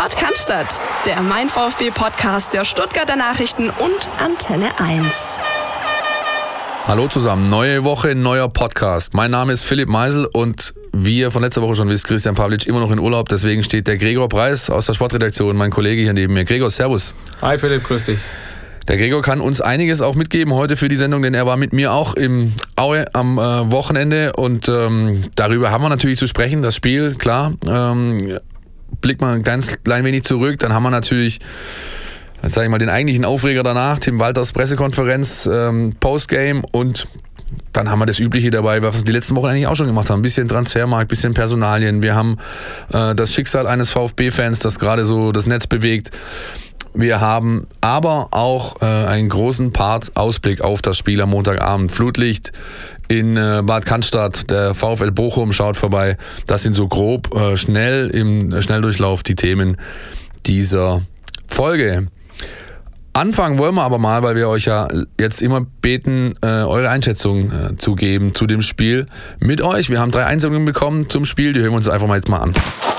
Podcast, der Mein VfB Podcast der Stuttgarter Nachrichten und Antenne 1. Hallo zusammen, neue Woche, neuer Podcast. Mein Name ist Philipp Meisel und wie ihr von letzter Woche schon wisst, Christian Pavlic immer noch in Urlaub. Deswegen steht der Gregor Preis aus der Sportredaktion, mein Kollege hier neben mir. Gregor, Servus. Hi Philipp, grüß dich. Der Gregor kann uns einiges auch mitgeben heute für die Sendung, denn er war mit mir auch im Aue am äh, Wochenende und ähm, darüber haben wir natürlich zu sprechen. Das Spiel, klar, ähm, blickt man ein ganz klein wenig zurück, dann haben wir natürlich sage ich mal, den eigentlichen Aufreger danach, Tim Walters Pressekonferenz, ähm, Postgame und dann haben wir das Übliche dabei, was wir die letzten Wochen eigentlich auch schon gemacht haben. Ein bisschen Transfermarkt, ein bisschen Personalien. Wir haben äh, das Schicksal eines VfB-Fans, das gerade so das Netz bewegt. Wir haben aber auch äh, einen großen Part Ausblick auf das Spiel am Montagabend. Flutlicht in äh, Bad Cannstatt, der VfL Bochum schaut vorbei. Das sind so grob äh, schnell im Schnelldurchlauf die Themen dieser Folge. Anfangen wollen wir aber mal, weil wir euch ja jetzt immer beten, äh, eure Einschätzung äh, zu geben zu dem Spiel mit euch. Wir haben drei Einsendungen bekommen zum Spiel, die hören wir uns einfach mal jetzt mal an.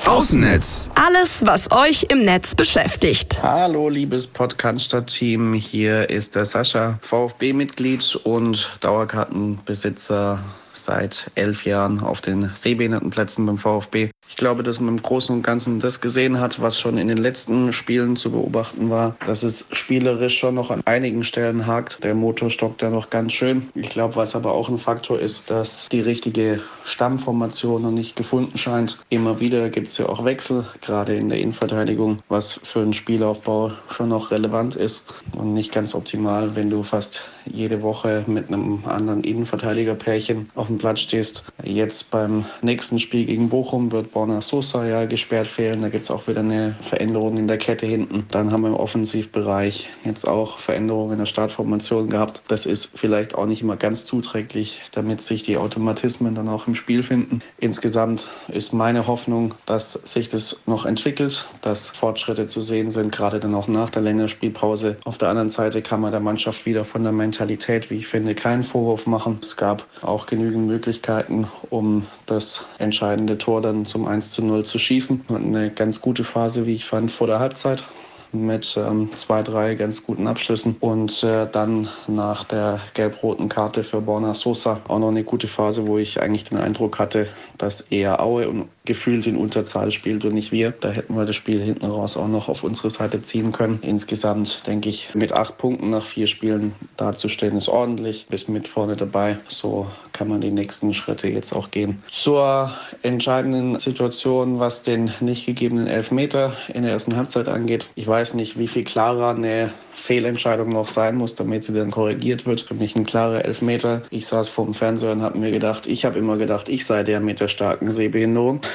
Außennetz. Alles, was euch im Netz beschäftigt. Hallo, liebes Podcast-Team. Hier ist der Sascha, VfB-Mitglied und Dauerkartenbesitzer seit elf Jahren auf den Sehbehindertenplätzen beim VfB. Ich glaube, dass man im Großen und Ganzen das gesehen hat, was schon in den letzten Spielen zu beobachten war, dass es spielerisch schon noch an einigen Stellen hakt. Der Motor stockt da noch ganz schön. Ich glaube, was aber auch ein Faktor ist, dass die richtige Stammformation noch nicht gefunden scheint. Immer wieder gibt es ja auch Wechsel, gerade in der Innenverteidigung, was für einen Spielaufbau schon noch relevant ist und nicht ganz optimal, wenn du fast jede Woche mit einem anderen Innenverteidigerpärchen auf dem Platz stehst. Jetzt beim nächsten Spiel gegen Bochum wird Borna Sosa ja gesperrt fehlen. Da gibt es auch wieder eine Veränderung in der Kette hinten. Dann haben wir im Offensivbereich jetzt auch Veränderungen in der Startformation gehabt. Das ist vielleicht auch nicht immer ganz zuträglich, damit sich die Automatismen dann auch im Spiel finden. Insgesamt ist meine Hoffnung, dass sich das noch entwickelt, dass Fortschritte zu sehen sind, gerade dann auch nach der Länderspielpause. Auf der anderen Seite kann man der Mannschaft wieder von der Mentalität, wie ich finde, keinen Vorwurf machen. Es gab auch genügend Möglichkeiten, um das entscheidende Tor dann zum 1 zu 0 zu schießen. Eine ganz gute Phase, wie ich fand, vor der Halbzeit mit ähm, zwei, drei ganz guten Abschlüssen. Und äh, dann nach der gelb-roten Karte für Borna Sosa auch noch eine gute Phase, wo ich eigentlich den Eindruck hatte, dass eher Aue und gefühlt in Unterzahl spielt und nicht wir. Da hätten wir das Spiel hinten raus auch noch auf unsere Seite ziehen können. Insgesamt denke ich, mit acht Punkten nach vier Spielen dazustehen ist ordentlich. Bis mit vorne dabei. So kann man die nächsten Schritte jetzt auch gehen. Zur entscheidenden Situation, was den nicht gegebenen Elfmeter in der ersten Halbzeit angeht. Ich weiß nicht, wie viel klarer eine Fehlentscheidung noch sein muss, damit sie dann korrigiert wird. Für mich ein klarer Elfmeter. Ich saß vor dem Fernseher und habe mir gedacht, ich habe immer gedacht, ich sei der mit der starken Sehbehinderung.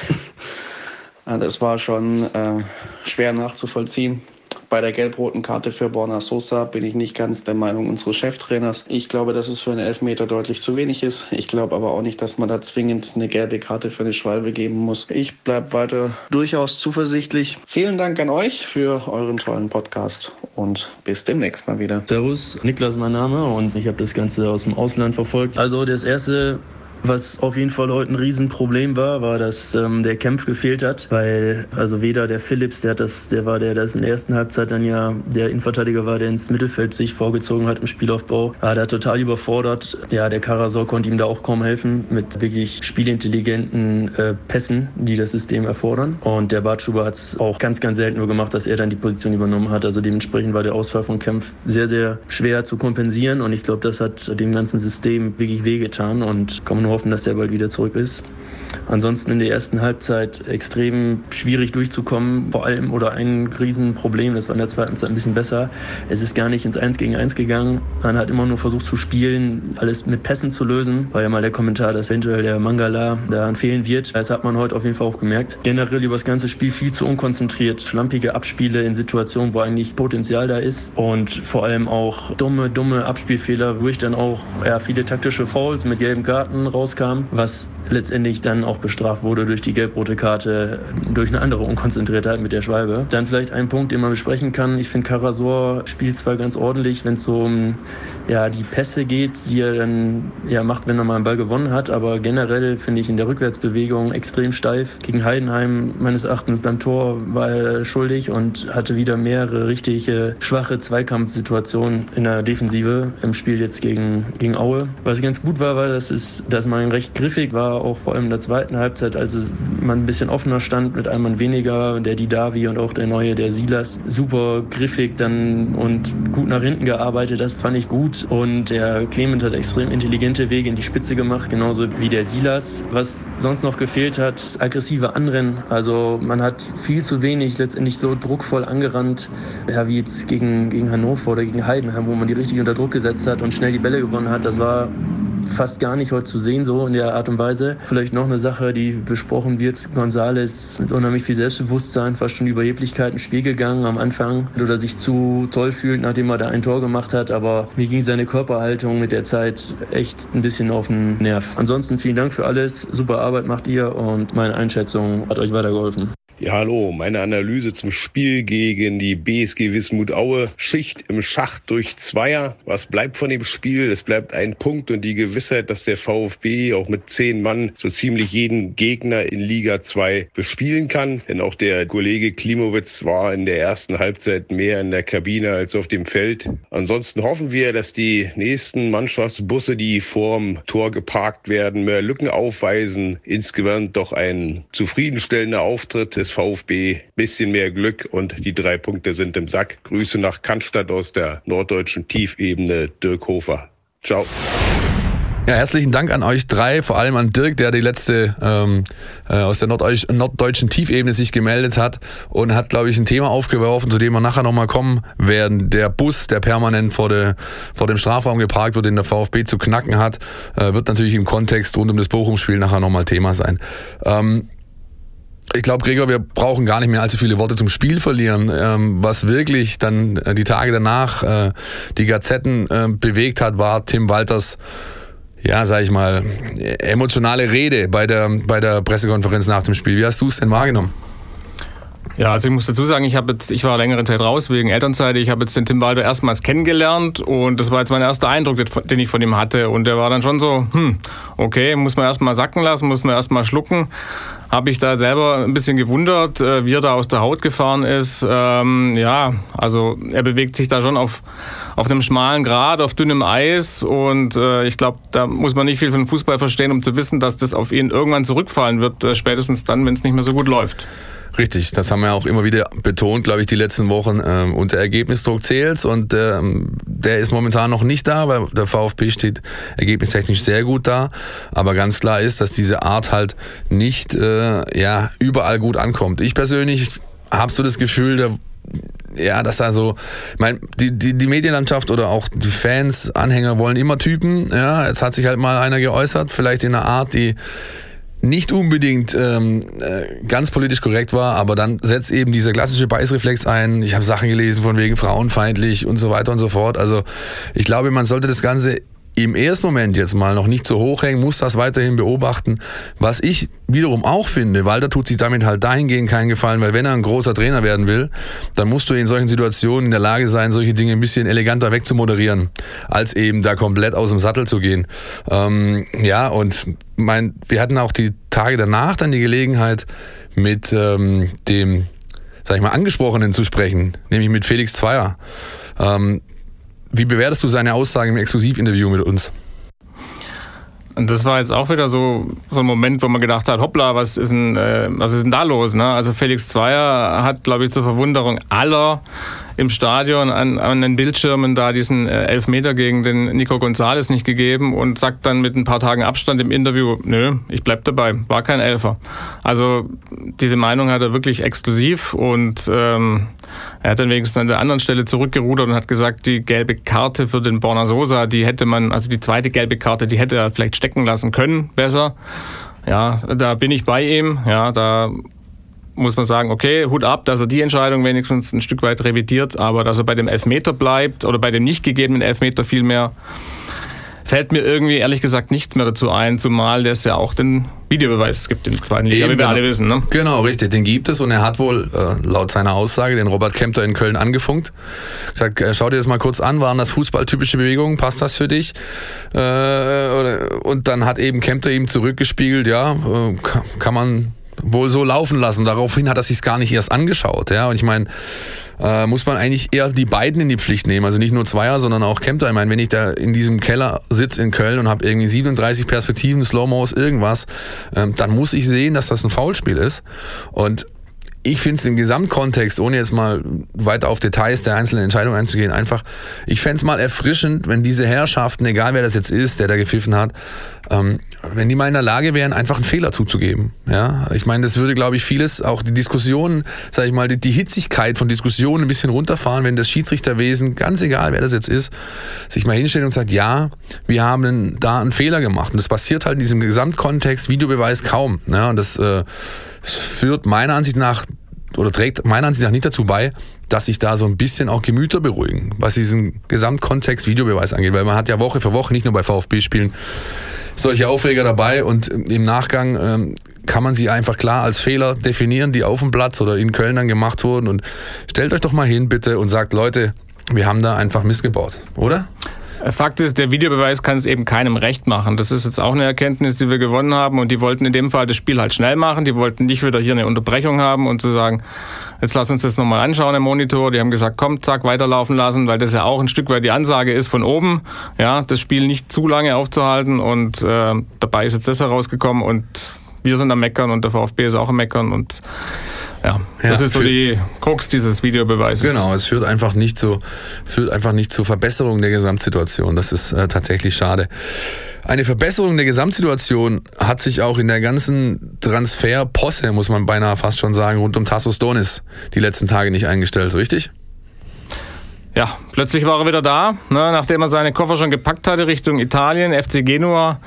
Das war schon äh, schwer nachzuvollziehen. Bei der gelb-roten Karte für Borna Sosa bin ich nicht ganz der Meinung unseres Cheftrainers. Ich glaube, dass es für einen Elfmeter deutlich zu wenig ist. Ich glaube aber auch nicht, dass man da zwingend eine gelbe Karte für eine Schwalbe geben muss. Ich bleibe weiter durchaus zuversichtlich. Vielen Dank an euch für euren tollen Podcast und bis demnächst mal wieder. Servus, Niklas mein Name und ich habe das Ganze aus dem Ausland verfolgt. Also das erste was auf jeden Fall heute ein Riesenproblem war, war, dass ähm, der Kempf gefehlt hat, weil also weder der Phillips, der hat das, der war der, das in der ersten Halbzeit dann ja der Innenverteidiger war, der ins Mittelfeld sich vorgezogen hat im Spielaufbau, war da total überfordert. Ja, der Karasor konnte ihm da auch kaum helfen mit wirklich spielintelligenten äh, Pässen, die das System erfordern. Und der Bartschuber hat es auch ganz, ganz selten nur gemacht, dass er dann die Position übernommen hat. Also dementsprechend war der Ausfall von Kempf sehr, sehr schwer zu kompensieren und ich glaube, das hat dem ganzen System wirklich wehgetan und kann man hoffen, dass der bald wieder zurück ist. Ansonsten in der ersten Halbzeit extrem schwierig durchzukommen, vor allem oder ein Riesenproblem, das war in der zweiten Zeit ein bisschen besser. Es ist gar nicht ins Eins gegen Eins gegangen. Man hat immer nur versucht zu spielen, alles mit Pässen zu lösen. War ja mal der Kommentar, dass eventuell der Mangala daran fehlen wird. Das hat man heute auf jeden Fall auch gemerkt. Generell über das ganze Spiel viel zu unkonzentriert, schlampige Abspiele in Situationen, wo eigentlich Potenzial da ist und vor allem auch dumme, dumme Abspielfehler, wo ich dann auch ja, viele taktische Fouls mit gelben Karten rauskam, was letztendlich dann auch bestraft wurde durch die gelb-rote Karte, durch eine andere Unkonzentriertheit mit der Schwalbe. Dann vielleicht ein Punkt, den man besprechen kann. Ich finde, Karasor spielt zwar ganz ordentlich, wenn es so um ja, die Pässe geht, die er dann ja, macht, wenn er mal einen Ball gewonnen hat, aber generell finde ich in der Rückwärtsbewegung extrem steif. Gegen Heidenheim meines Erachtens beim Tor war er schuldig und hatte wieder mehrere richtige schwache Zweikampfsituationen in der Defensive im Spiel jetzt gegen, gegen Aue. Was ganz gut war, war, dass, es, dass man recht griffig war, auch vor allem der zweiten Halbzeit, als es man ein bisschen offener stand mit einem Mann weniger, der Didavi und auch der neue, der Silas, super griffig dann und gut nach hinten gearbeitet. Das fand ich gut. Und der Clement hat extrem intelligente Wege in die Spitze gemacht, genauso wie der Silas. Was sonst noch gefehlt hat, das aggressive Anrennen. Also man hat viel zu wenig letztendlich so druckvoll angerannt, ja, wie jetzt gegen, gegen Hannover oder gegen Heidenheim, wo man die richtig unter Druck gesetzt hat und schnell die Bälle gewonnen hat. Das war fast gar nicht heute zu sehen, so in der Art und Weise. Vielleicht noch eine Sache, die besprochen wird. Gonzales mit unheimlich viel Selbstbewusstsein, fast schon Überheblichkeit ins Spiel gegangen am Anfang oder sich zu toll fühlt, nachdem er da ein Tor gemacht hat. Aber mir ging seine Körperhaltung mit der Zeit echt ein bisschen auf den Nerv. Ansonsten vielen Dank für alles. Super Arbeit macht ihr und meine Einschätzung hat euch weitergeholfen. Ja, hallo, meine Analyse zum Spiel gegen die BSG Wismut Aue. Schicht im Schacht durch Zweier. Was bleibt von dem Spiel? Es bleibt ein Punkt und die Gewissheit, dass der VfB auch mit zehn Mann so ziemlich jeden Gegner in Liga 2 bespielen kann. Denn auch der Kollege Klimowitz war in der ersten Halbzeit mehr in der Kabine als auf dem Feld. Ansonsten hoffen wir, dass die nächsten Mannschaftsbusse, die vorm Tor geparkt werden, mehr Lücken aufweisen. Insgesamt doch ein zufriedenstellender Auftritt des VfB. Bisschen mehr Glück und die drei Punkte sind im Sack. Grüße nach Cannstatt aus der norddeutschen Tiefebene. Dirk Hofer. Ciao. Ja, herzlichen Dank an euch drei, vor allem an Dirk, der die letzte ähm, äh, aus der Norddeutsch norddeutschen Tiefebene sich gemeldet hat und hat, glaube ich, ein Thema aufgeworfen, zu dem wir nachher nochmal kommen werden. Der Bus, der permanent vor, der, vor dem Strafraum geparkt wird, den der VfB zu knacken hat, äh, wird natürlich im Kontext rund um das Bochum-Spiel nachher nochmal Thema sein. Ähm, ich glaube, Gregor, wir brauchen gar nicht mehr allzu viele Worte zum Spiel verlieren. Ähm, was wirklich dann äh, die Tage danach äh, die Gazetten äh, bewegt hat, war Tim Walters, ja, sag ich mal, emotionale Rede bei der, bei der Pressekonferenz nach dem Spiel. Wie hast du es denn wahrgenommen? Ja, also ich muss dazu sagen, ich habe jetzt, ich war längere Zeit raus wegen Elternzeit. Ich habe jetzt den Tim Walter erstmals kennengelernt und das war jetzt mein erster Eindruck, den ich von ihm hatte. Und der war dann schon so, hm, okay, muss man erstmal sacken lassen, muss man erstmal schlucken. Habe ich da selber ein bisschen gewundert, äh, wie er da aus der Haut gefahren ist. Ähm, ja, also er bewegt sich da schon auf, auf einem schmalen Grat, auf dünnem Eis und äh, ich glaube, da muss man nicht viel von Fußball verstehen, um zu wissen, dass das auf ihn irgendwann zurückfallen wird, äh, spätestens dann, wenn es nicht mehr so gut läuft. Richtig, das haben wir auch immer wieder betont, glaube ich, die letzten Wochen. Ähm, und der Ergebnisdruck zählt und ähm, der ist momentan noch nicht da, weil der VfB steht ergebnistechnisch sehr gut da. Aber ganz klar ist, dass diese Art halt nicht äh, ja, überall gut ankommt. Ich persönlich habe so das Gefühl, der ja, dass da so, ich meine, die, die, die Medienlandschaft oder auch die Fans, Anhänger wollen immer Typen. Ja, jetzt hat sich halt mal einer geäußert, vielleicht in einer Art, die nicht unbedingt ähm, äh, ganz politisch korrekt war, aber dann setzt eben dieser klassische Beißreflex ein. Ich habe Sachen gelesen von wegen frauenfeindlich und so weiter und so fort. Also ich glaube, man sollte das Ganze im ersten Moment jetzt mal noch nicht so hoch hängen, muss das weiterhin beobachten. Was ich wiederum auch finde, Walter tut sich damit halt dahingehend keinen Gefallen, weil wenn er ein großer Trainer werden will, dann musst du in solchen Situationen in der Lage sein, solche Dinge ein bisschen eleganter wegzumoderieren, als eben da komplett aus dem Sattel zu gehen. Ähm, ja, und mein, wir hatten auch die Tage danach dann die Gelegenheit, mit ähm, dem, sag ich mal, Angesprochenen zu sprechen, nämlich mit Felix Zweier. Ähm, wie bewertest du seine Aussagen im Exklusivinterview mit uns? Und das war jetzt auch wieder so, so ein Moment, wo man gedacht hat, hoppla, was ist denn, äh, was ist denn da los? Ne? Also Felix Zweier hat, glaube ich, zur Verwunderung aller im Stadion an, an den Bildschirmen da diesen äh, Elfmeter gegen den Nico González nicht gegeben und sagt dann mit ein paar Tagen Abstand im Interview, nö, ich bleib dabei, war kein Elfer. Also diese Meinung hat er wirklich exklusiv und ähm, er hat dann wenigstens an der anderen Stelle zurückgerudert und hat gesagt, die gelbe Karte für den Borna Sosa, die hätte man, also die zweite gelbe Karte, die hätte er vielleicht stecken lassen können, besser. Ja, da bin ich bei ihm. Ja, da muss man sagen, okay, Hut ab, dass er die Entscheidung wenigstens ein Stück weit revidiert, aber dass er bei dem Elfmeter bleibt oder bei dem nicht gegebenen Elfmeter vielmehr, fällt mir irgendwie ehrlich gesagt nichts mehr dazu ein, zumal es ja auch den Videobeweis gibt in der zweiten Liga, Eben, wie wir genau. alle wissen. Ne? Genau, richtig, den gibt es und er hat wohl äh, laut seiner Aussage den Robert Kempter in Köln angefunkt. Gesagt, äh, schau dir das mal kurz an, waren das fußballtypische Bewegungen, passt das für dich? Äh, und dann hat eben Kempter ihm zurückgespiegelt, ja, äh, kann man wohl so laufen lassen. Daraufhin hat er sich gar nicht erst angeschaut. Ja? Und ich meine, äh, muss man eigentlich eher die beiden in die Pflicht nehmen. Also nicht nur Zweier, sondern auch Kempter. Ich meine, wenn ich da in diesem Keller sitze in Köln und habe irgendwie 37 Perspektiven, Slow-Mos, irgendwas, ähm, dann muss ich sehen, dass das ein Foulspiel ist. Und ich finde es im Gesamtkontext, ohne jetzt mal weiter auf Details der einzelnen Entscheidungen einzugehen, einfach, ich fände es mal erfrischend, wenn diese Herrschaften, egal wer das jetzt ist, der da gepfiffen hat, ähm, wenn die mal in der Lage wären, einfach einen Fehler zuzugeben. Ja? Ich meine, das würde, glaube ich, vieles, auch die Diskussionen, sage ich mal, die, die Hitzigkeit von Diskussionen ein bisschen runterfahren, wenn das Schiedsrichterwesen, ganz egal wer das jetzt ist, sich mal hinstellt und sagt, ja, wir haben da einen Fehler gemacht. Und das passiert halt in diesem Gesamtkontext Videobeweis kaum. Ja? Und das äh, führt meiner Ansicht nach oder trägt meiner Ansicht nach nicht dazu bei, dass sich da so ein bisschen auch Gemüter beruhigen, was diesen Gesamtkontext Videobeweis angeht. Weil man hat ja Woche für Woche, nicht nur bei VfB-Spielen, solche Aufreger dabei und im Nachgang ähm, kann man sie einfach klar als Fehler definieren, die auf dem Platz oder in Köln dann gemacht wurden. Und stellt euch doch mal hin, bitte, und sagt, Leute, wir haben da einfach missgebaut, oder? Fakt ist, der Videobeweis kann es eben keinem recht machen. Das ist jetzt auch eine Erkenntnis, die wir gewonnen haben. Und die wollten in dem Fall das Spiel halt schnell machen. Die wollten nicht wieder hier eine Unterbrechung haben und zu sagen, jetzt lass uns das nochmal anschauen im Monitor. Die haben gesagt, komm, zack, weiterlaufen lassen, weil das ja auch ein Stück weit die Ansage ist von oben, ja, das Spiel nicht zu lange aufzuhalten. Und äh, dabei ist jetzt das herausgekommen und wir sind am Meckern und der VfB ist auch am Meckern und ja, das Ja, ist so die Krux dieses Videobeweises. Genau, es führt einfach nicht zu, führt einfach nicht zur Verbesserung der Gesamtsituation. Das ist äh, tatsächlich schade. Eine Verbesserung der Gesamtsituation hat sich auch in der ganzen Transferposse, muss man beinahe fast schon sagen, rund um Tassos Donis die letzten Tage nicht eingestellt, richtig? Ja, plötzlich war er wieder da, ne, nachdem er seine Koffer schon gepackt hatte Richtung Italien, FC Genua.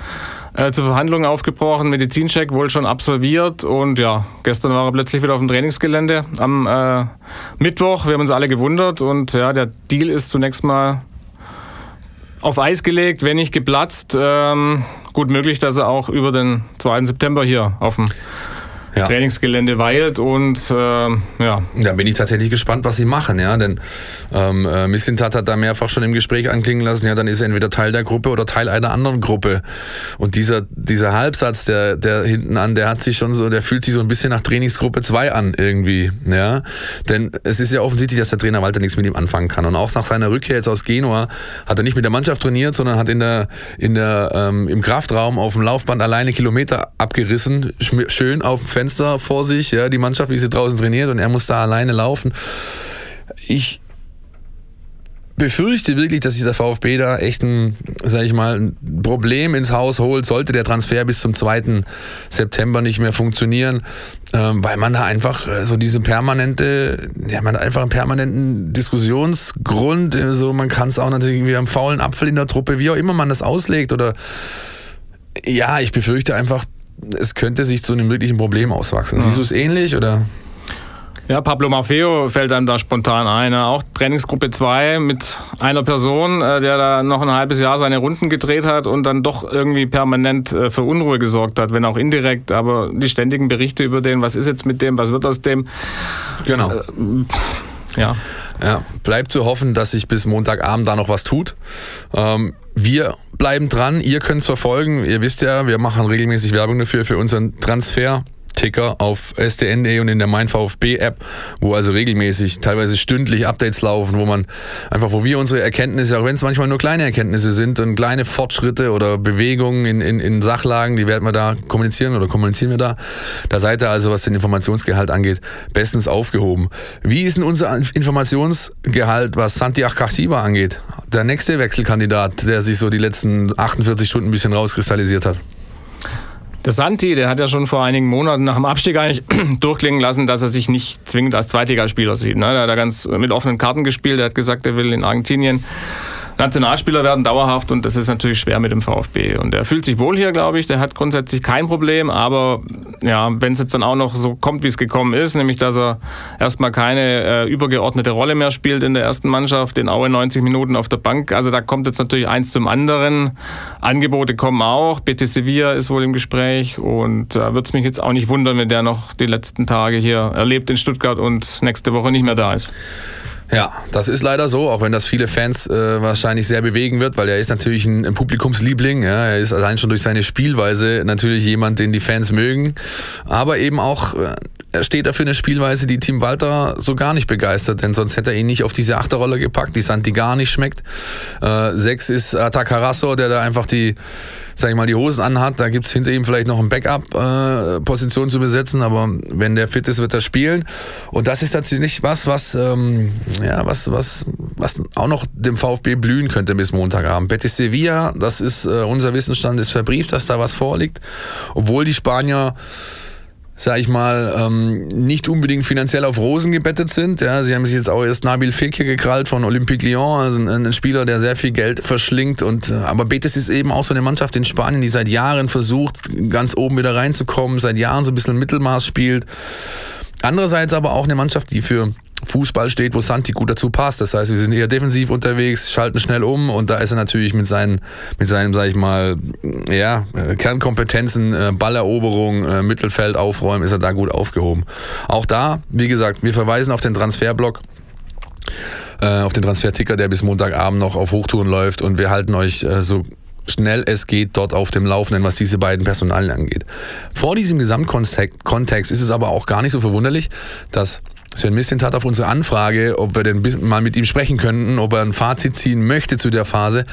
Äh, zur Verhandlung aufgebrochen, Medizincheck wohl schon absolviert und ja, gestern war er plötzlich wieder auf dem Trainingsgelände am äh, Mittwoch. Wir haben uns alle gewundert und ja, der Deal ist zunächst mal auf Eis gelegt, wenn nicht geplatzt. Ähm, gut möglich, dass er auch über den 2. September hier auf dem Ja. Trainingsgelände weilt und ähm, ja, Da bin ich tatsächlich gespannt, was sie machen, ja, denn ähm, äh, Missintat hat da mehrfach schon im Gespräch anklingen lassen, ja, dann ist er entweder Teil der Gruppe oder Teil einer anderen Gruppe. Und dieser, dieser Halbsatz, der, der hinten an, der hat sich schon so, der fühlt sich so ein bisschen nach Trainingsgruppe 2 an irgendwie, ja. Denn es ist ja offensichtlich, dass der Trainer Walter nichts mit ihm anfangen kann. Und auch nach seiner Rückkehr jetzt aus Genua hat er nicht mit der Mannschaft trainiert, sondern hat in der, in der, ähm, im Kraftraum auf dem Laufband alleine Kilometer abgerissen, schön auf dem Fenster vor sich, ja, die Mannschaft, wie sie draußen trainiert und er muss da alleine laufen. Ich befürchte wirklich, dass sich der VfB da echt ein, sag ich mal, ein Problem ins Haus holt, sollte der Transfer bis zum 2. September nicht mehr funktionieren, ähm, weil man da einfach äh, so diese permanente, ja, man hat einfach einen permanenten Diskussionsgrund, äh, so man kann es auch natürlich irgendwie am faulen Apfel in der Truppe, wie auch immer man das auslegt oder ja, ich befürchte einfach, es könnte sich zu einem wirklichen Problem auswachsen. Siehst du es ähnlich oder? Ja, Pablo Maffeo fällt einem da spontan ein. Auch Trainingsgruppe 2 mit einer Person, äh, der da noch ein halbes Jahr seine Runden gedreht hat und dann doch irgendwie permanent äh, für Unruhe gesorgt hat, wenn auch indirekt. Aber die ständigen Berichte über den, was ist jetzt mit dem, was wird aus dem, Genau. Ja. Ja, bleibt zu hoffen, dass sich bis Montagabend da noch was tut. Ähm, wir bleiben dran, ihr könnt es verfolgen. Ihr wisst ja, wir machen regelmäßig Werbung dafür, für unseren Transfer. Ticker auf stn.de und in der Mein VfB App, wo also regelmäßig, teilweise stündlich Updates laufen, wo man einfach, wo wir unsere Erkenntnisse, auch wenn es manchmal nur kleine Erkenntnisse sind und kleine Fortschritte oder Bewegungen in, in, in Sachlagen, die werden wir da kommunizieren oder kommunizieren wir da. Da seid ihr also, was den Informationsgehalt angeht, bestens aufgehoben. Wie ist denn unser Informationsgehalt, was Santiago Casiba angeht? Der nächste Wechselkandidat, der sich so die letzten 48 Stunden ein bisschen rauskristallisiert hat. Der Santi, der hat ja schon vor einigen Monaten nach dem Abstieg eigentlich durchklingen lassen, dass er sich nicht zwingend als Zweitligaspieler sieht. Ne? Der hat da ganz mit offenen Karten gespielt. Er hat gesagt, er will in Argentinien Nationalspieler werden dauerhaft und das ist natürlich schwer mit dem VfB. Und er fühlt sich wohl hier, glaube ich. Der hat grundsätzlich kein Problem, aber ja, wenn es jetzt dann auch noch so kommt, wie es gekommen ist, nämlich dass er erstmal keine äh, übergeordnete Rolle mehr spielt in der ersten Mannschaft, in Aue 90 Minuten auf der Bank. Also da kommt jetzt natürlich eins zum anderen. Angebote kommen auch. BT Sevilla ist wohl im Gespräch und da äh, würde es mich jetzt auch nicht wundern, wenn der noch die letzten Tage hier erlebt in Stuttgart und nächste Woche nicht mehr da ist. Ja, das ist leider so, auch wenn das viele Fans äh, wahrscheinlich sehr bewegen wird, weil er ist natürlich ein, ein Publikumsliebling. Ja, er ist allein schon durch seine Spielweise natürlich jemand, den die Fans mögen. Aber eben auch, äh, er steht dafür eine Spielweise, die Team Walter so gar nicht begeistert, denn sonst hätte er ihn nicht auf diese Achterrolle gepackt, die Santi gar nicht schmeckt. Äh, sechs ist Atakarasso, der da einfach die sag ich mal, die Hosen anhat, da gibt es hinter ihm vielleicht noch eine Backup-Position äh, zu besetzen, aber wenn der fit ist, wird er spielen. Und das ist tatsächlich was, was, ähm, ja, was, was, was auch noch dem VfB blühen könnte bis Montagabend. Betis Sevilla, das ist äh, unser Wissensstand, ist verbrieft, dass da was vorliegt. Obwohl die Spanier sag ich mal, ähm, nicht unbedingt finanziell auf Rosen gebettet sind. Ja, sie haben sich jetzt auch erst Nabil Fekir gekrallt von Olympique Lyon, also ein, ein, Spieler, der sehr viel Geld verschlingt. Und, äh, aber Betis ist eben auch so eine Mannschaft in Spanien, die seit Jahren versucht, ganz oben wieder reinzukommen, seit Jahren so ein bisschen Mittelmaß spielt. Andererseits aber auch eine Mannschaft, die für Fußball steht, wo Santi gut dazu passt. Das heißt, wir sind eher defensiv unterwegs, schalten schnell um und da ist er natürlich mit seinen, mit seinem, sag ich mal, ja, äh, Kernkompetenzen, äh, Balleroberung, äh, Mittelfeld aufräumen, ist er da gut aufgehoben. Auch da, wie gesagt, wir verweisen auf den Transferblock auf den Transferticker, der bis Montagabend noch auf Hochtouren läuft und wir halten euch so schnell es geht dort auf dem Laufenden, was diese beiden Personalien angeht. Vor diesem Gesamtkontext ist es aber auch gar nicht so verwunderlich, dass Sven Mislint hat auf unsere Anfrage, ob wir denn mal mit ihm sprechen könnten, ob er ein Fazit ziehen möchte zu der Phase,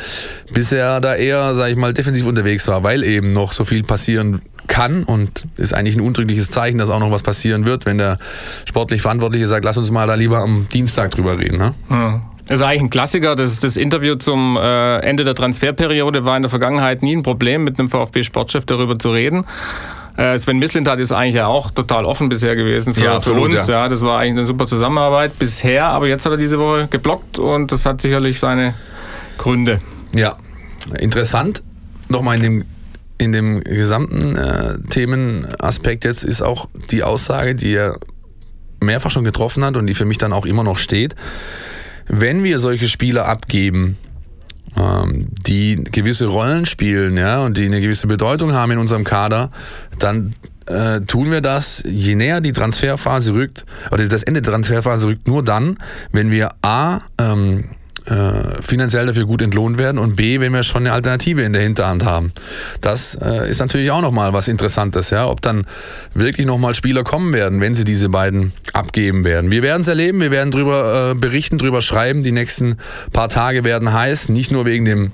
bisher da eher, sage ich mal, defensiv unterwegs war, weil eben noch so viel passieren kann und ist eigentlich ein undrückliches Zeichen, dass auch noch was passieren wird, wenn der sportlich Verantwortliche sagt, lass uns mal da lieber am Dienstag drüber reden. Ne? Ja. Das ist eigentlich ein Klassiker. Das, das Interview zum äh, Ende der Transferperiode war in der Vergangenheit nie ein Problem, mit einem VfB-Sportchef darüber zu reden. Äh, Sven Mislintat ist eigentlich ja auch total offen bisher gewesen für, ja, absolut, für uns. Ja. ja. das war eigentlich eine super Zusammenarbeit bisher, aber jetzt hat er diese Woche geblockt und das hat sicherlich seine Gründe. Ja, interessant. Nochmal in dem in dem gesamten äh, Themenaspekt jetzt ist auch die Aussage, die er mehrfach schon getroffen hat und die für mich dann auch immer noch steht. Wenn wir solche Spieler abgeben, die gewisse Rollen spielen, ja, und die eine gewisse Bedeutung haben in unserem Kader, dann äh, tun wir das, je näher die Transferphase rückt, oder das Ende der Transferphase rückt, nur dann, wenn wir A, ähm, äh, finanziell dafür gut entlohnt werden und B, wenn wir schon eine Alternative in der Hinterhand haben. Das äh, ist natürlich auch nochmal was Interessantes, ja, ob dann wirklich nochmal Spieler kommen werden, wenn sie diese beiden abgeben werden. Wir werden es erleben, wir werden darüber äh, berichten, darüber schreiben. Die nächsten paar Tage werden heiß, nicht nur wegen dem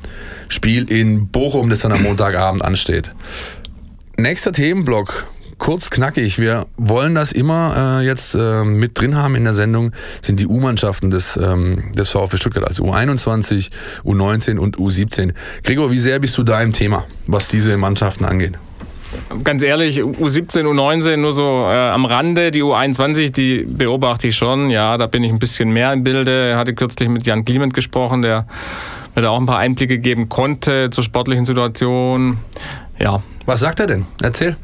Spiel in Bochum, das dann am Montagabend ansteht. Nächster Themenblock kurz, knackig. Wir wollen das immer äh, jetzt äh, mit drin haben in der Sendung, sind die U-Mannschaften des, ähm, des VfB Stuttgart, also U21, U19 und U17. Gregor, wie sehr bist du da im Thema, was diese Mannschaften angeht? Ganz ehrlich, U17, U19 nur so äh, am Rande. Die U21, die beobachte ich schon. Ja, da bin ich ein bisschen mehr im Bilde. Ich hatte kürzlich mit Jan Clement gesprochen, der mir da auch ein paar Einblicke geben konnte zur sportlichen Situation. Ja. Was sagt er denn? Erzähl.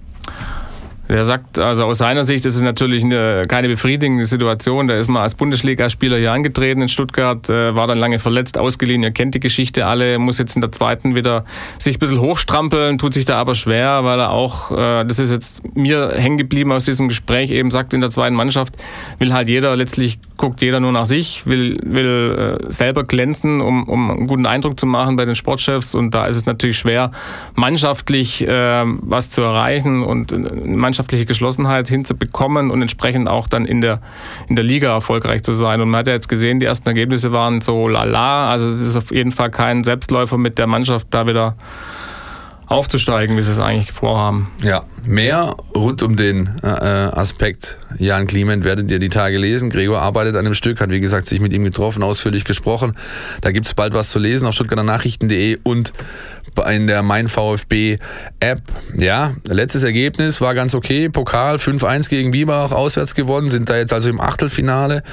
Der sagt, also aus seiner Sicht ist es natürlich eine, keine befriedigende Situation. Der ist mal als Bundesligaspieler hier angetreten in Stuttgart, äh, war dann lange verletzt, ausgeliehen. Ihr kennt die Geschichte alle, muss jetzt in der zweiten wieder sich ein bisschen hochstrampeln, tut sich da aber schwer, weil er auch, äh, das ist jetzt mir hängen geblieben aus diesem Gespräch, eben sagt in der zweiten Mannschaft, will halt jeder, letztlich guckt jeder nur nach sich, will, will äh, selber glänzen, um, um einen guten Eindruck zu machen bei den Sportchefs. Und da ist es natürlich schwer, mannschaftlich was zu erreichen und mannschaftlich mannschaftliche Geschlossenheit hinzubekommen und entsprechend auch dann in der, in der Liga erfolgreich zu sein. Und man hat ja jetzt gesehen, die ersten Ergebnisse waren so lala. Also es ist auf jeden Fall kein Selbstläufer mit der Mannschaft da wieder aufzusteigen, wie sie es eigentlich vorhaben. Ja, mehr rund um den äh, Aspekt Jan Kliment werdet ihr die Tage lesen. Gregor arbeitet an dem Stück, hat wie gesagt sich mit ihm getroffen, ausführlich gesprochen. Da gibt es bald was zu lesen auf stuttgarternachrichten.de und in der Mein VfB App. Ja, letztes Ergebnis war ganz okay. Pokal 5-1 gegen Biberach auswärts gewonnen, sind da jetzt also im Achtelfinale.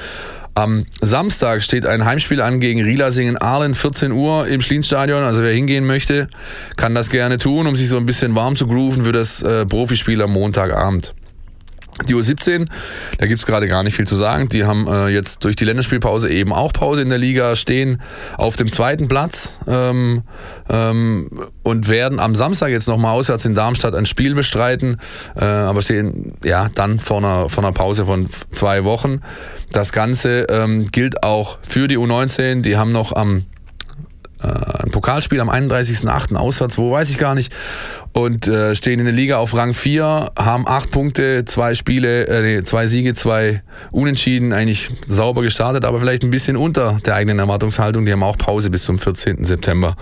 Am Samstag steht ein Heimspiel an gegen Rielasingen-Ahlen, 14 Uhr im Schlienstadion. Also wer hingehen möchte, kann das gerne tun, um sich so ein bisschen warm zu grooven für das äh, Profispiel am Montagabend. Die U17, da gibt's gerade gar nicht viel zu sagen. Die haben äh, jetzt durch die Länderspielpause eben auch Pause in der Liga, stehen auf dem zweiten Platz ähm, ähm, und werden am Samstag jetzt nochmal auswärts in Darmstadt ein Spiel bestreiten, äh, aber stehen ja dann vor einer, vor einer Pause von zwei Wochen. Das Ganze ähm, gilt auch für die U19. Die haben noch am äh, ein Pokalspiel am 31.08. auswärts, wo weiß ich gar nicht. Und äh, stehen in der Liga auf Rang 4, haben acht Punkte, zwei Spiele, äh, zwei Siege, zwei Unentschieden, eigentlich sauber gestartet, aber vielleicht ein bisschen unter der eigenen Erwartungshaltung. Die haben auch Pause bis zum 14. September.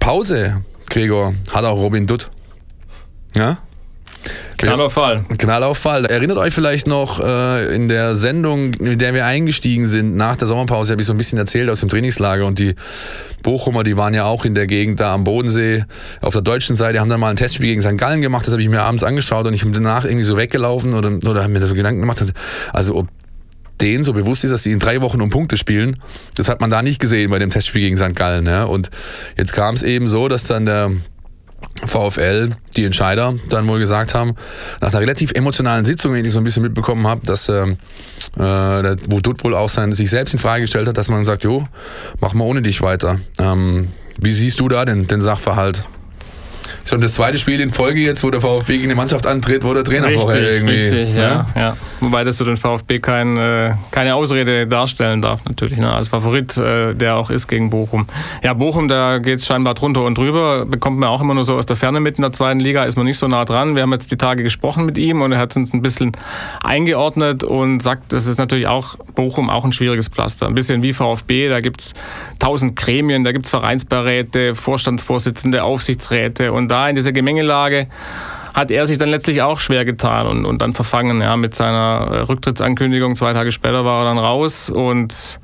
Pause, Gregor, hat auch Robin Dutt. Ja? Knallauffall. Knallauffall. Erinnert euch vielleicht noch äh, in der Sendung, in der wir eingestiegen sind, nach der Sommerpause, habe ich so ein bisschen erzählt aus dem Trainingslager und die Bochumer, die waren ja auch in der Gegend da am Bodensee. Auf der deutschen Seite haben dann mal ein Testspiel gegen St. Gallen gemacht, das habe ich mir abends angeschaut und ich bin danach irgendwie so weggelaufen oder, oder mir so Gedanken gemacht, also ob denen so bewusst ist, dass sie in drei Wochen um Punkte spielen. Das hat man da nicht gesehen bei dem Testspiel gegen St. Gallen. Ja. Und jetzt kam es eben so, dass dann der VfL, die Entscheider, dann wohl gesagt haben, nach einer relativ emotionalen Sitzung, die ich so ein bisschen mitbekommen habe, dass ähm, äh, wo Dutt wohl auch sein, sich selbst in Frage gestellt hat, dass man sagt, jo, mach mal ohne dich weiter. Ähm, wie siehst du da denn den Sachverhalt? Schon das zweite Spiel in Folge jetzt, wo der VfB gegen die Mannschaft antritt, wo der Trainer richtig, vorher irgendwie. Richtig, ja, ja. Wobei das für den VfB kein, äh, keine Ausrede darstellen darf, natürlich, ne? als Favorit, äh, der auch ist gegen Bochum. Ja, Bochum, da geht es scheinbar drunter und drüber, bekommt man auch immer nur so aus der Ferne mit in der zweiten Liga, ist man nicht so nah dran. Wir haben jetzt die Tage gesprochen mit ihm und er hat uns ein bisschen eingeordnet und sagt, das ist natürlich auch Bochum auch ein schwieriges Pflaster. Ein bisschen wie VfB, da gibt es tausend Gremien, da gibt es Vereinsberäte, Vorstandsvorsitzende, Aufsichtsräte und da in dieser Gemengelage hat er sich dann letztlich auch schwer getan und, und dann verfangen. Ja, mit seiner äh, Rücktrittsankündigung, zwei Tage später war er dann raus und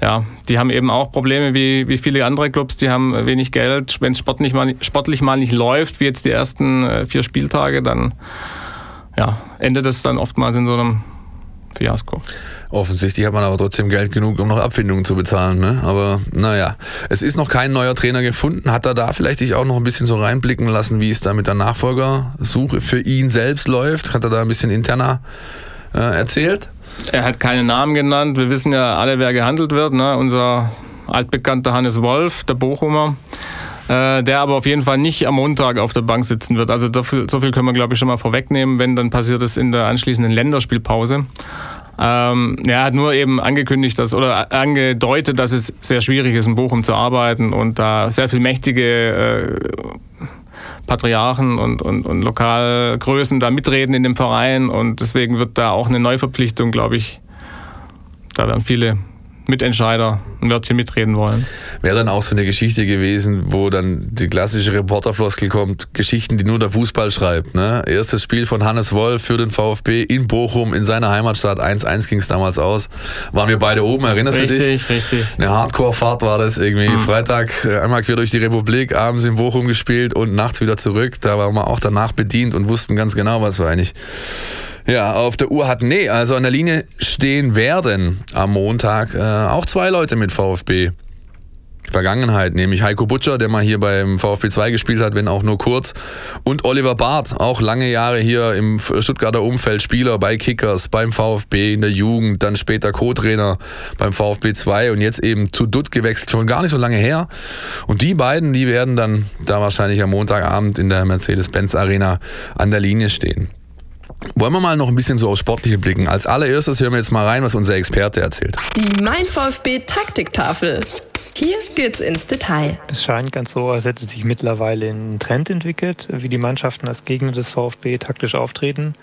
ja, die haben eben auch Probleme wie, wie viele andere Clubs, die haben wenig Geld. Wenn es sportlich mal, sportlich mal nicht läuft, wie jetzt die ersten äh, vier Spieltage, dann ja, endet es dann oftmals in so einem Fiasko. Offensichtlich hat man aber trotzdem Geld genug, um noch Abfindungen zu bezahlen. Ne? Aber naja, es ist noch kein neuer Trainer gefunden. Hat er da vielleicht dich auch noch ein bisschen so reinblicken lassen, wie es da mit der Nachfolgersuche für ihn selbst läuft? Hat er da ein bisschen interner äh, erzählt? Er hat keine Namen genannt. Wir wissen ja alle, wer gehandelt wird. Ne? Unser altbekannter Hannes Wolf, der Bochumer äh, der aber auf jeden Fall nicht am Montag auf der Bank sitzen wird. Also so viel, so viel können wir, glaube ich, schon mal vorwegnehmen. Wenn, dann passiert es in der anschließenden Länderspielpause. Ähm, er hat nur eben angekündigt, dass, oder angedeutet, dass es sehr schwierig ist, in Bochum zu arbeiten und da sehr viel mächtige äh, Patriarchen und, und, und Lokalgrößen da mitreden in dem Verein und deswegen wird da auch eine Neuverpflichtung, glaube ich, da werden viele Mitentscheider ein Wörtchen mitreden wollen. Wäre dann auch so eine Geschichte gewesen, wo dann die klassische Reporterfloskel kommt, Geschichten, die nur der Fußball schreibt. Ne? Erstes Spiel von Hannes Wolf für den VfB in Bochum, in seiner Heimatstadt. 1-1 ging es damals aus. Waren wir beide oben, erinnerst richtig, du dich? Richtig, richtig. Eine Hardcore-Fahrt war das irgendwie. Mhm. Freitag äh, einmal quer durch die Republik, abends in Bochum gespielt und nachts wieder zurück. Da waren wir auch danach bedient und wussten ganz genau, was wir eigentlich ja, auf der Uhr hatten. Nee, also an der Linie stehen werden am Montag äh, auch zwei Leute mit VfB. Vergangenheit, nämlich Heiko Butcher, der mal hier beim VfB 2 gespielt hat, wenn auch nur kurz, und Oliver Barth, auch lange Jahre hier im Stuttgarter Umfeld Spieler bei Kickers, beim VfB in der Jugend, dann später Co-Trainer beim VfB 2 und jetzt eben zu Dutt gewechselt, schon gar nicht so lange her. Und die beiden, die werden dann da wahrscheinlich am Montagabend in der Mercedes-Benz Arena an der Linie stehen. Wollen wir mal noch ein bisschen so aufs Sportliche blicken. Als allererstes hören wir jetzt mal rein, was unser Experte erzählt. Die Mein VfB Taktiktafel. Hier geht's ins Detail. Es scheint ganz so, als hätte sich mittlerweile ein Trend entwickelt, wie die Mannschaften als Gegner des VfB taktisch auftreten.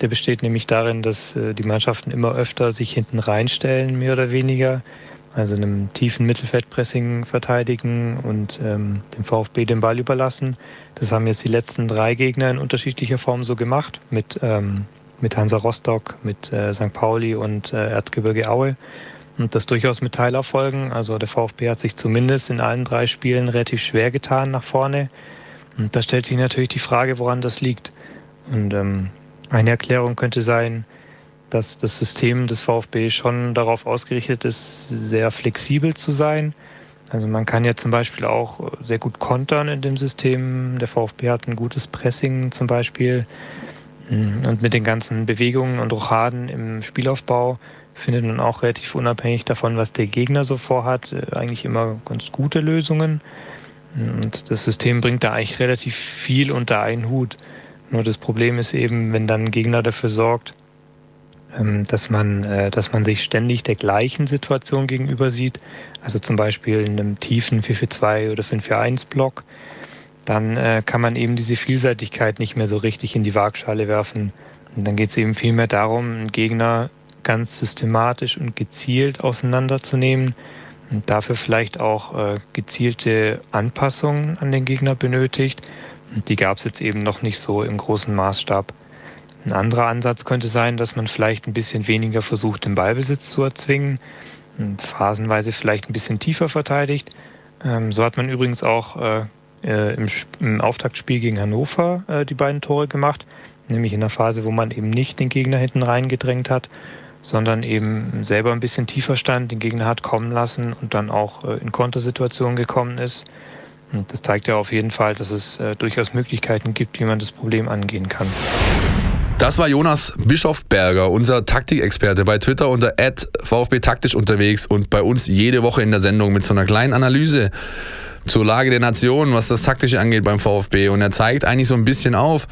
Der besteht nämlich darin, dass äh, die Mannschaften immer öfter sich hinten reinstellen, mehr oder weniger also einem tiefen Mittelfeldpressing verteidigen und ähm, dem VfB den Ball überlassen. Das haben jetzt die letzten drei Gegner in unterschiedlicher Form so gemacht, mit, ähm, mit Hansa Rostock, mit äh, St. Pauli und äh, Erzgebirge Aue. Und das durchaus mit Teilerfolgen. Also der VfB hat sich zumindest in allen drei Spielen relativ schwer getan nach vorne. Und da stellt sich natürlich die Frage, woran das liegt. Und ähm, eine Erklärung könnte sein, dass das System des VfB schon darauf ausgerichtet ist, sehr flexibel zu sein. Also man kann ja zum Beispiel auch sehr gut kontern in dem System. Der VfB hat ein gutes Pressing zum Beispiel. Und mit den ganzen Bewegungen und Rochaden im Spielaufbau findet man auch relativ unabhängig davon, was der Gegner so vorhat, äh, eigentlich immer ganz gute Lösungen. Und das System bringt da eigentlich relativ viel unter einen Hut. Nur das Problem ist eben, wenn dann ein Gegner dafür sorgt, dass man, äh, dass man sich ständig der gleichen Situation gegenüber sieht, also zum Beispiel in einem tiefen 4-4-2 oder 5-4-1 Block, dann äh, kann man eben diese Vielseitigkeit nicht mehr so richtig in die Waagschale werfen. Und dann geht es eben vielmehr darum, einen Gegner ganz systematisch und gezielt auseinanderzunehmen und dafür vielleicht auch äh, gezielte Anpassungen an den Gegner benötigt. Und die gab es jetzt eben noch nicht so im großen Maßstab. Ein anderer Ansatz könnte sein, dass man vielleicht ein bisschen weniger versucht, den Ballbesitz zu erzwingen, phasenweise vielleicht ein bisschen tiefer verteidigt. Ähm, so hat man übrigens auch äh, äh, im, Auftaktspiel gegen Hannover äh, die beiden Tore gemacht, nämlich in der Phase, wo man eben nicht den Gegner hinten reingedrängt hat, sondern eben selber ein bisschen tiefer stand, den Gegner hat kommen lassen und dann auch in Kontersituationen gekommen ist. Und das zeigt ja auf jeden Fall, dass es durchaus Möglichkeiten gibt, wie man das Problem angehen kann. Das war Jonas Bischofberger, unser Taktikexperte bei Twitter unter VfB taktisch unterwegs und bei uns jede Woche in der Sendung mit so einer kleinen Analyse zur Lage der Nation, was das Taktische angeht beim VfB. Und er zeigt eigentlich so ein bisschen auf,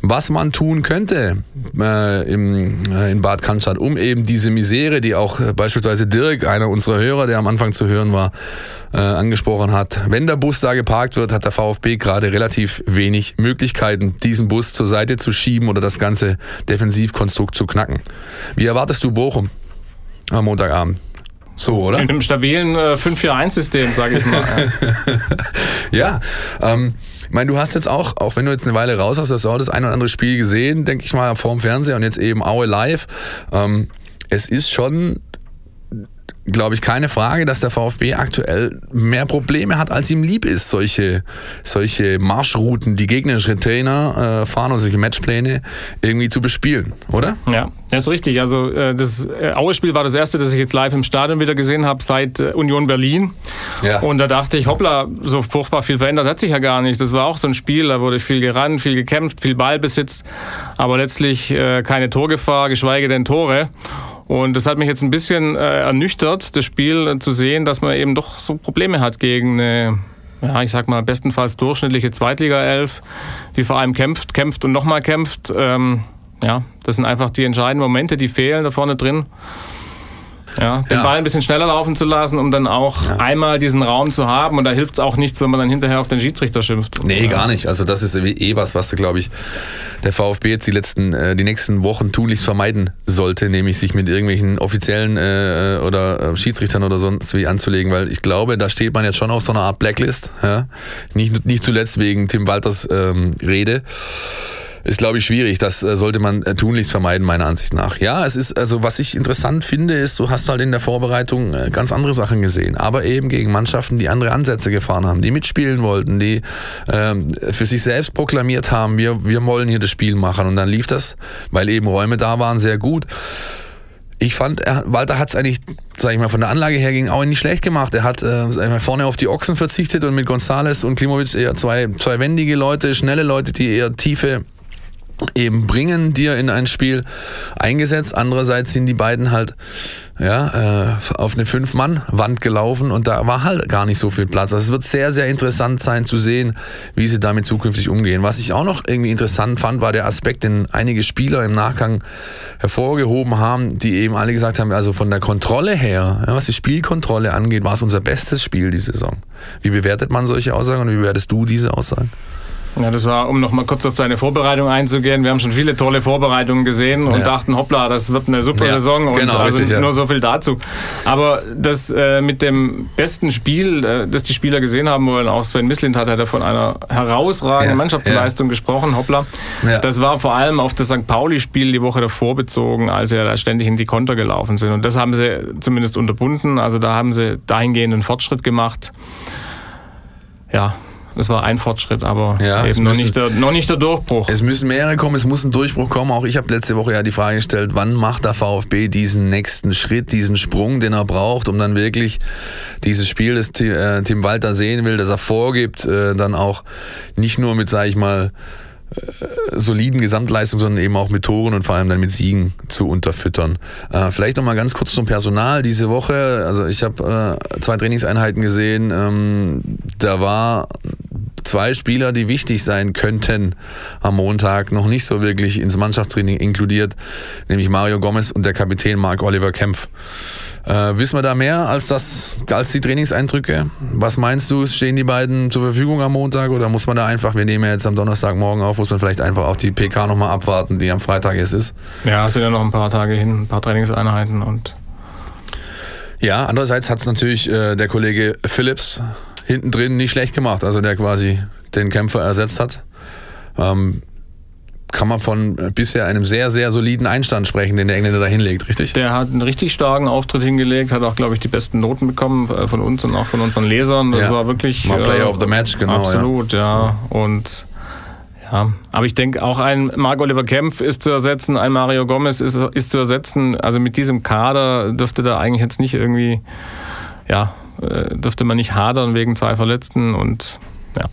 was man tun könnte äh, im, äh, in Bad Cannstatt, um eben diese Misere, die auch äh, beispielsweise Dirk, einer unserer Hörer, der am Anfang zu hören war, äh, angesprochen hat. Wenn der Bus da geparkt wird, hat der VfB gerade relativ wenig Möglichkeiten, diesen Bus zur Seite zu schieben oder das ganze Defensivkonstrukt zu knacken. Wie erwartest du Bochum am Montagabend? So, oder? In einem stabilen äh, 5-4-1-System, sage ich mal. ja, ähm, ich meine, du hast jetzt auch, auch wenn du jetzt eine Weile raus hast, hast du auch das ein oder andere Spiel gesehen, denke ich mal, vorm Fernseher und jetzt eben Aue live. Ähm, es ist schon glaube ich, keine Frage, dass der VfB aktuell mehr Probleme hat, als ihm lieb ist, solche, solche Marschrouten, die gegnerische Trainer äh, fahren und solche Matchpläne irgendwie zu bespielen, oder? Ja, das ist richtig. Also äh, das äh, Aue-Spiel war das erste, das ich jetzt live im Stadion wieder gesehen habe seit äh, Union Berlin. Ja. Und da dachte ich, hoppla, so furchtbar viel verändert hat sich ja gar nicht. Das war auch so ein Spiel, da wurde viel gerannt, viel gekämpft, viel Ballbesitz, aber letztlich keine Torgefahr, geschweige denn Tore. Und das hat mich jetzt ein bisschen äh, ernüchtert, das Spiel äh, zu sehen, dass man eben doch so Probleme hat gegen eine, ja, ich sag mal, bestenfalls durchschnittliche Zweitliga-Elf, die vor allem kämpft, kämpft und nochmal kämpft. Ähm, ja, das sind einfach die entscheidenden Momente, die fehlen da vorne drin. Ja, den ja. Ball ein bisschen schneller laufen zu lassen, um dann auch ja. einmal diesen Raum zu haben. Und da hilft es auch nichts, wenn man dann hinterher auf den Schiedsrichter schimpft. Nee, ja. gar nicht. Also das ist eh was, was, glaube ich, der VfB jetzt die letzten, äh, die nächsten Wochen tunlichst vermeiden sollte, nämlich sich mit irgendwelchen offiziellen äh, oder äh, Schiedsrichtern oder sonst wie anzulegen, weil ich glaube, da steht man jetzt schon auf so einer Art Blacklist. Ja? Nicht, nicht zuletzt wegen Tim Walters ähm, Rede ist, glaube ich, schwierig. Das äh, sollte man äh, tunlichst vermeiden, meiner Ansicht nach. Ja, es ist, also was ich interessant finde, ist, du hast halt in der Vorbereitung äh, ganz andere Sachen gesehen, aber eben gegen Mannschaften, die andere Ansätze gefahren haben, die mitspielen wollten, die ähm, für sich selbst proklamiert haben, wir, wir wollen hier das Spiel machen. Und dann lief das, weil eben Räume da waren, sehr gut. Ich fand, er, Walter hat es eigentlich, sag ich mal, von der Anlage her gegen Aue nicht schlecht gemacht. Er hat äh, vorne auf die Ochsen verzichtet und mit Gonzales und Klimovic eher zwei, zwei wendige Leute, schnelle Leute, die eher tiefe eben bringen dir in ein Spiel eingesetzt. Andererseits sind die beiden halt ja, äh, auf eine Fünf-Mann-Wand gelaufen und da war halt gar nicht so viel Platz. Also es wird sehr, sehr interessant sein zu sehen, wie sie damit zukünftig umgehen. Was ich auch noch irgendwie interessant fand, war der Aspekt, den einige Spieler im Nachgang hervorgehoben haben, die eben alle gesagt haben, also von der Kontrolle her, was die Spielkontrolle angeht, war es unser bestes Spiel die Saison. Wie bewertet man solche Aussagen und wie bewertest du diese Aussagen? Ja, das war, um noch mal kurz auf deine Vorbereitung einzugehen. Wir haben schon viele tolle Vorbereitungen gesehen und ja. dachten, hoppla, das wird eine super ja, Saison. Und genau, also richtig, ja. nur so viel dazu. Aber das äh, mit dem besten Spiel, äh, das die Spieler gesehen haben wollen, auch Sven Mislint hat ja von einer herausragenden Mannschaftsleistung gesprochen, hoppla. Das war vor allem auf das St. Pauli-Spiel die Woche davor bezogen, als sie da ständig in die Konter gelaufen sind. Und das haben sie zumindest unterbunden. Also da haben sie dahingehend einen Fortschritt gemacht. Ja, das war ein Fortschritt, aber Ja, es eben noch müssen- nicht, der, noch nicht der Durchbruch. Es müssen mehrere kommen, es muss ein Durchbruch kommen. Auch ich habe letzte Woche ja die Frage gestellt, wann macht der VfB diesen nächsten Schritt, diesen Sprung, den er braucht, um dann wirklich dieses Spiel, das äh, Tim Walter sehen will, das er vorgibt, äh, dann auch nicht nur mit, sage ich mal, soliden Gesamtleistungen, sondern eben auch mit Toren und vor allem dann mit Siegen zu unterfüttern. Äh, vielleicht nochmal ganz kurz zum Personal diese Woche. Also ich habe äh, zwei Trainingseinheiten gesehen. Ähm, da war zwei Spieler, die wichtig sein könnten am Montag, noch nicht so wirklich ins Mannschaftstraining inkludiert, nämlich Mario Gomez und der Kapitän Marc Oliver Kempf. Äh, wissen wir da mehr als das, als die Trainingseindrücke? Was meinst du, stehen die beiden zur Verfügung am Montag oder muss man da einfach, wir nehmen ja jetzt am Donnerstagmorgen auf, muss man vielleicht einfach auch die PK nochmal abwarten, die am Freitag jetzt ist? Ja, es sind ja noch ein paar Tage hin, ein paar Trainingseinheiten und Ja, andererseits hat es natürlich äh, der Kollege Phillips hinten drin nicht schlecht gemacht, also der quasi den Kämpfer ersetzt hat. Ähm, kann man von äh, bisher einem sehr, sehr soliden Einstand sprechen, den der Engländer da hinlegt, richtig? der hat einen richtig starken Auftritt hingelegt, hat auch, glaube ich, die besten Noten bekommen äh, von uns und auch von unseren Lesern. Das Ja. war wirklich. Mal Player of the Match, genau, Absolut, ja. Und ja, aber ich denke, auch ein Marc Oliver Kempf ist zu ersetzen, ein Mario Gomez ist, ist zu ersetzen. Also mit diesem Kader dürfte da eigentlich jetzt nicht irgendwie, ja, äh, dürfte man nicht hadern wegen zwei Verletzten und ja.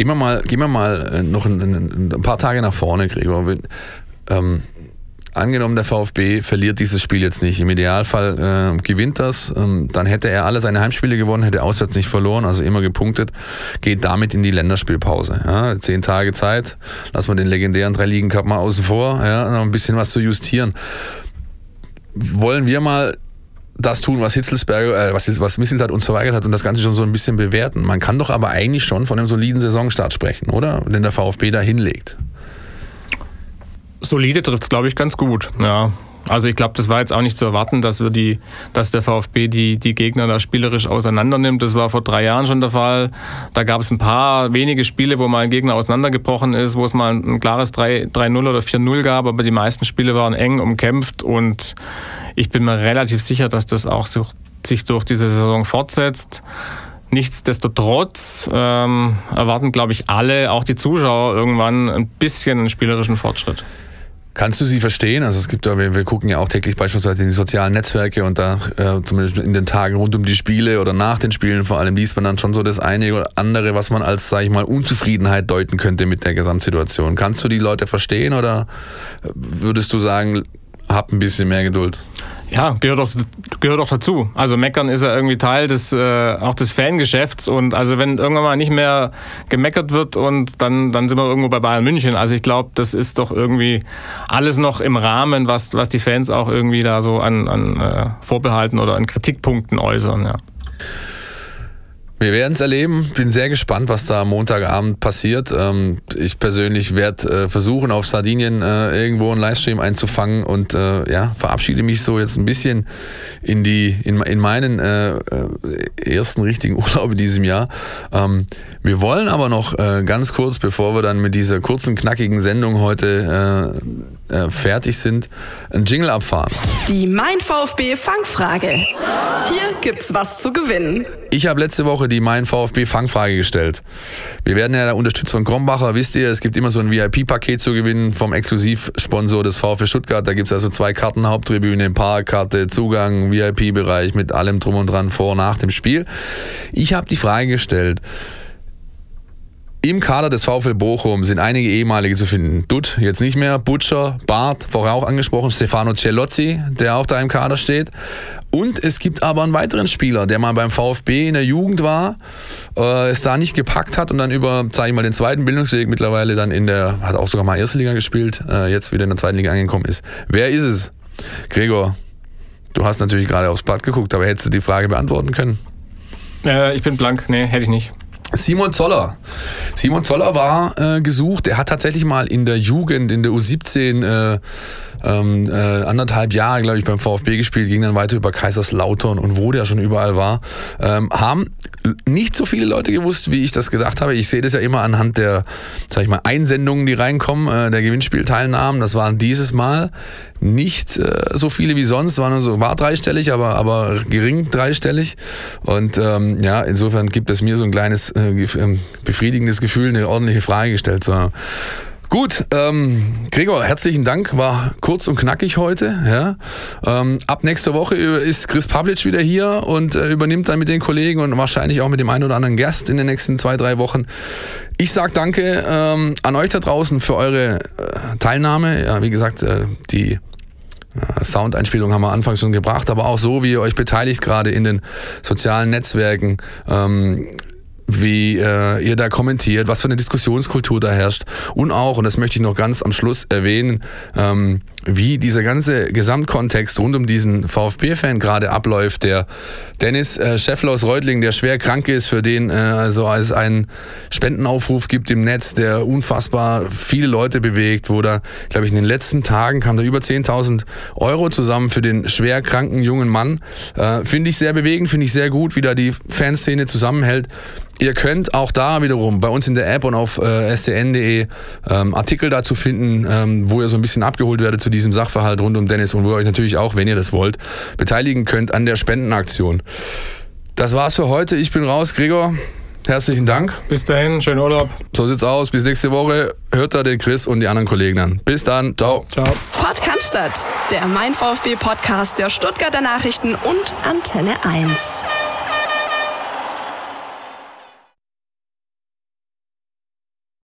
Gehen wir mal, gehen wir mal äh, noch ein, ein, ein paar Tage nach vorne, Gregor. Ähm, angenommen, der VfB verliert dieses Spiel jetzt nicht. Im Idealfall äh, gewinnt das. Ähm, dann hätte er alle seine Heimspiele gewonnen, hätte auswärts nicht verloren, also immer gepunktet, geht damit in die Länderspielpause. Ja, zehn Tage Zeit, lassen wir den legendären Drei-Ligen-Cup mal außen vor, ja, noch ein bisschen was zu justieren. Wollen wir mal das tun, was Hitzelsberger, äh, was, was Misseltat uns verweigert hat und das Ganze schon so ein bisschen bewerten. Man kann doch aber eigentlich schon von einem soliden Saisonstart sprechen, oder? Den der VfB da hinlegt. Solide trifft es, glaube ich, ganz gut. Ja. Also ich glaube, das war jetzt auch nicht zu erwarten, dass wir die, dass der VfB die, die Gegner da spielerisch auseinandernimmt. Das war vor drei Jahren schon der Fall. Da gab es ein paar wenige Spiele, wo mal ein Gegner auseinandergebrochen ist, wo es mal ein klares 3 3-0 oder 4-0 gab, aber die meisten Spiele waren eng umkämpft und ich bin mir relativ sicher, dass das auch so, sich durch diese Saison fortsetzt. Nichtsdestotrotz ähm, erwarten, glaube ich, alle, auch die Zuschauer, irgendwann ein bisschen einen spielerischen Fortschritt. Kannst du sie verstehen? Also es gibt ja, wir, wir gucken ja auch täglich beispielsweise in die sozialen Netzwerke und da äh, zumindest in den Tagen rund um die Spiele oder nach den Spielen vor allem liest man dann schon so das eine oder andere, was man als, sage ich mal, Unzufriedenheit deuten könnte mit der Gesamtsituation. Kannst du die Leute verstehen oder würdest du sagen, hab ein bisschen mehr Geduld? Ja, gehört auch, gehört auch dazu. Also meckern ist ja irgendwie Teil des, äh, auch des Fangeschäfts und also wenn irgendwann mal nicht mehr gemeckert wird und dann, dann sind wir irgendwo bei Bayern München. Also ich glaube, das ist doch irgendwie alles noch im Rahmen, was, was die Fans auch irgendwie da so an, an äh, Vorbehalten oder an Kritikpunkten äußern, ja. Wir werden es erleben. Bin sehr gespannt, was da am Montagabend passiert. Ähm, ich persönlich werde äh, versuchen, auf Sardinien äh, irgendwo einen Livestream einzufangen und äh, ja, verabschiede mich so jetzt ein bisschen in die in, in meinen äh, äh, ersten richtigen Urlaub in diesem Jahr. Ähm, wir wollen aber noch äh, ganz kurz, bevor wir dann mit dieser kurzen, knackigen Sendung heute äh, fertig sind, einen Jingle abfahren. Die Mein VfB Fangfrage. Hier gibt's was zu gewinnen. Ich habe letzte Woche die Mein VfB Fangfrage gestellt. Wir werden ja unterstützt von Krombacher, wisst ihr, es gibt immer so ein VIP-Paket zu gewinnen vom Exklusivsponsor des VfB Stuttgart. Da gibt es also zwei Karten, Haupttribüne, Parkkarte, Zugang, VIP-Bereich mit allem drum und dran vor und nach dem Spiel. Ich habe die Frage gestellt, im Kader des VfL Bochum sind einige ehemalige zu finden. Dutt, jetzt nicht mehr, Butcher, Barth, vorher auch angesprochen, Stefano Celozzi, der auch da im Kader steht. Und es gibt aber einen weiteren Spieler, der mal beim VfB in der Jugend war, äh, es da nicht gepackt hat und dann über, sage ich mal, den zweiten Bildungsweg mittlerweile dann in der, hat auch sogar mal Erste Liga gespielt, äh, jetzt wieder in der zweiten Liga angekommen ist. Wer ist es? Gregor, du hast natürlich gerade aufs Blatt geguckt, aber hättest du die Frage beantworten können? Äh, ich bin blank, nee, hätte ich nicht. Simon Zoller. Simon Zoller war äh, gesucht. Er hat tatsächlich mal in der Jugend, in der U17, äh, ähm, äh, anderthalb Jahre, glaube ich, beim VfB gespielt, ging dann weiter über Kaiserslautern und wo der schon überall war. Ähm, haben nicht so viele Leute gewusst, wie ich das gedacht habe. Ich sehe das ja immer anhand der, sag ich mal, Einsendungen, die reinkommen, äh, der Gewinnspielteilnahmen. Das waren dieses Mal nicht äh, so viele wie sonst, war nur so, war dreistellig, aber, aber gering dreistellig. Und ähm, ja, insofern gibt es mir so ein kleines äh, ähm, befriedigendes Gefühl, eine ordentliche Frage gestellt zu haben. Gut, ähm, Gregor, herzlichen Dank. War kurz und knackig heute. Ja. Ähm, ab nächster Woche ist Chris Pavlic wieder hier und äh, übernimmt dann mit den Kollegen und wahrscheinlich auch mit dem einen oder anderen Gast in den nächsten zwei, drei Wochen. Ich sage danke ähm, an euch da draußen für eure äh, Teilnahme. Ja, wie gesagt, äh, die äh, Soundeinspielung haben wir anfangs schon gebracht, aber auch so, wie ihr euch beteiligt, gerade in den sozialen Netzwerken. Ähm, wie äh, ihr da kommentiert, was für eine Diskussionskultur da herrscht und auch, und das möchte ich noch ganz am Schluss erwähnen, ähm, wie dieser ganze Gesamtkontext rund um diesen VfB-Fan gerade abläuft. Der Dennis äh, Scheffler aus Reutlingen, der schwer krank ist, für den äh, also es einen Spendenaufruf gibt im Netz, der unfassbar viele Leute bewegt, wo da, glaube ich, in den letzten Tagen kam da über 10.000 Euro zusammen für den schwer kranken jungen Mann. Äh, finde ich sehr bewegend, finde ich sehr gut, wie da die Fanszene zusammenhält. Ihr könnt auch da wiederum bei uns in der App und auf äh, stn.de ähm, Artikel dazu finden, ähm, wo ihr so ein bisschen abgeholt werdet zu diesem Sachverhalt rund um Dennis und wo ihr euch natürlich auch, wenn ihr das wollt, beteiligen könnt an der Spendenaktion. Das war's für heute. Ich bin raus. Gregor, herzlichen Dank. Bis dahin, schönen Urlaub. So sieht's aus. Bis nächste Woche. Hört da den Chris und die anderen Kollegen an. Bis dann. Ciao. Ciao. Podcast, der Mein VfB Podcast der Stuttgarter Nachrichten und Antenne 1.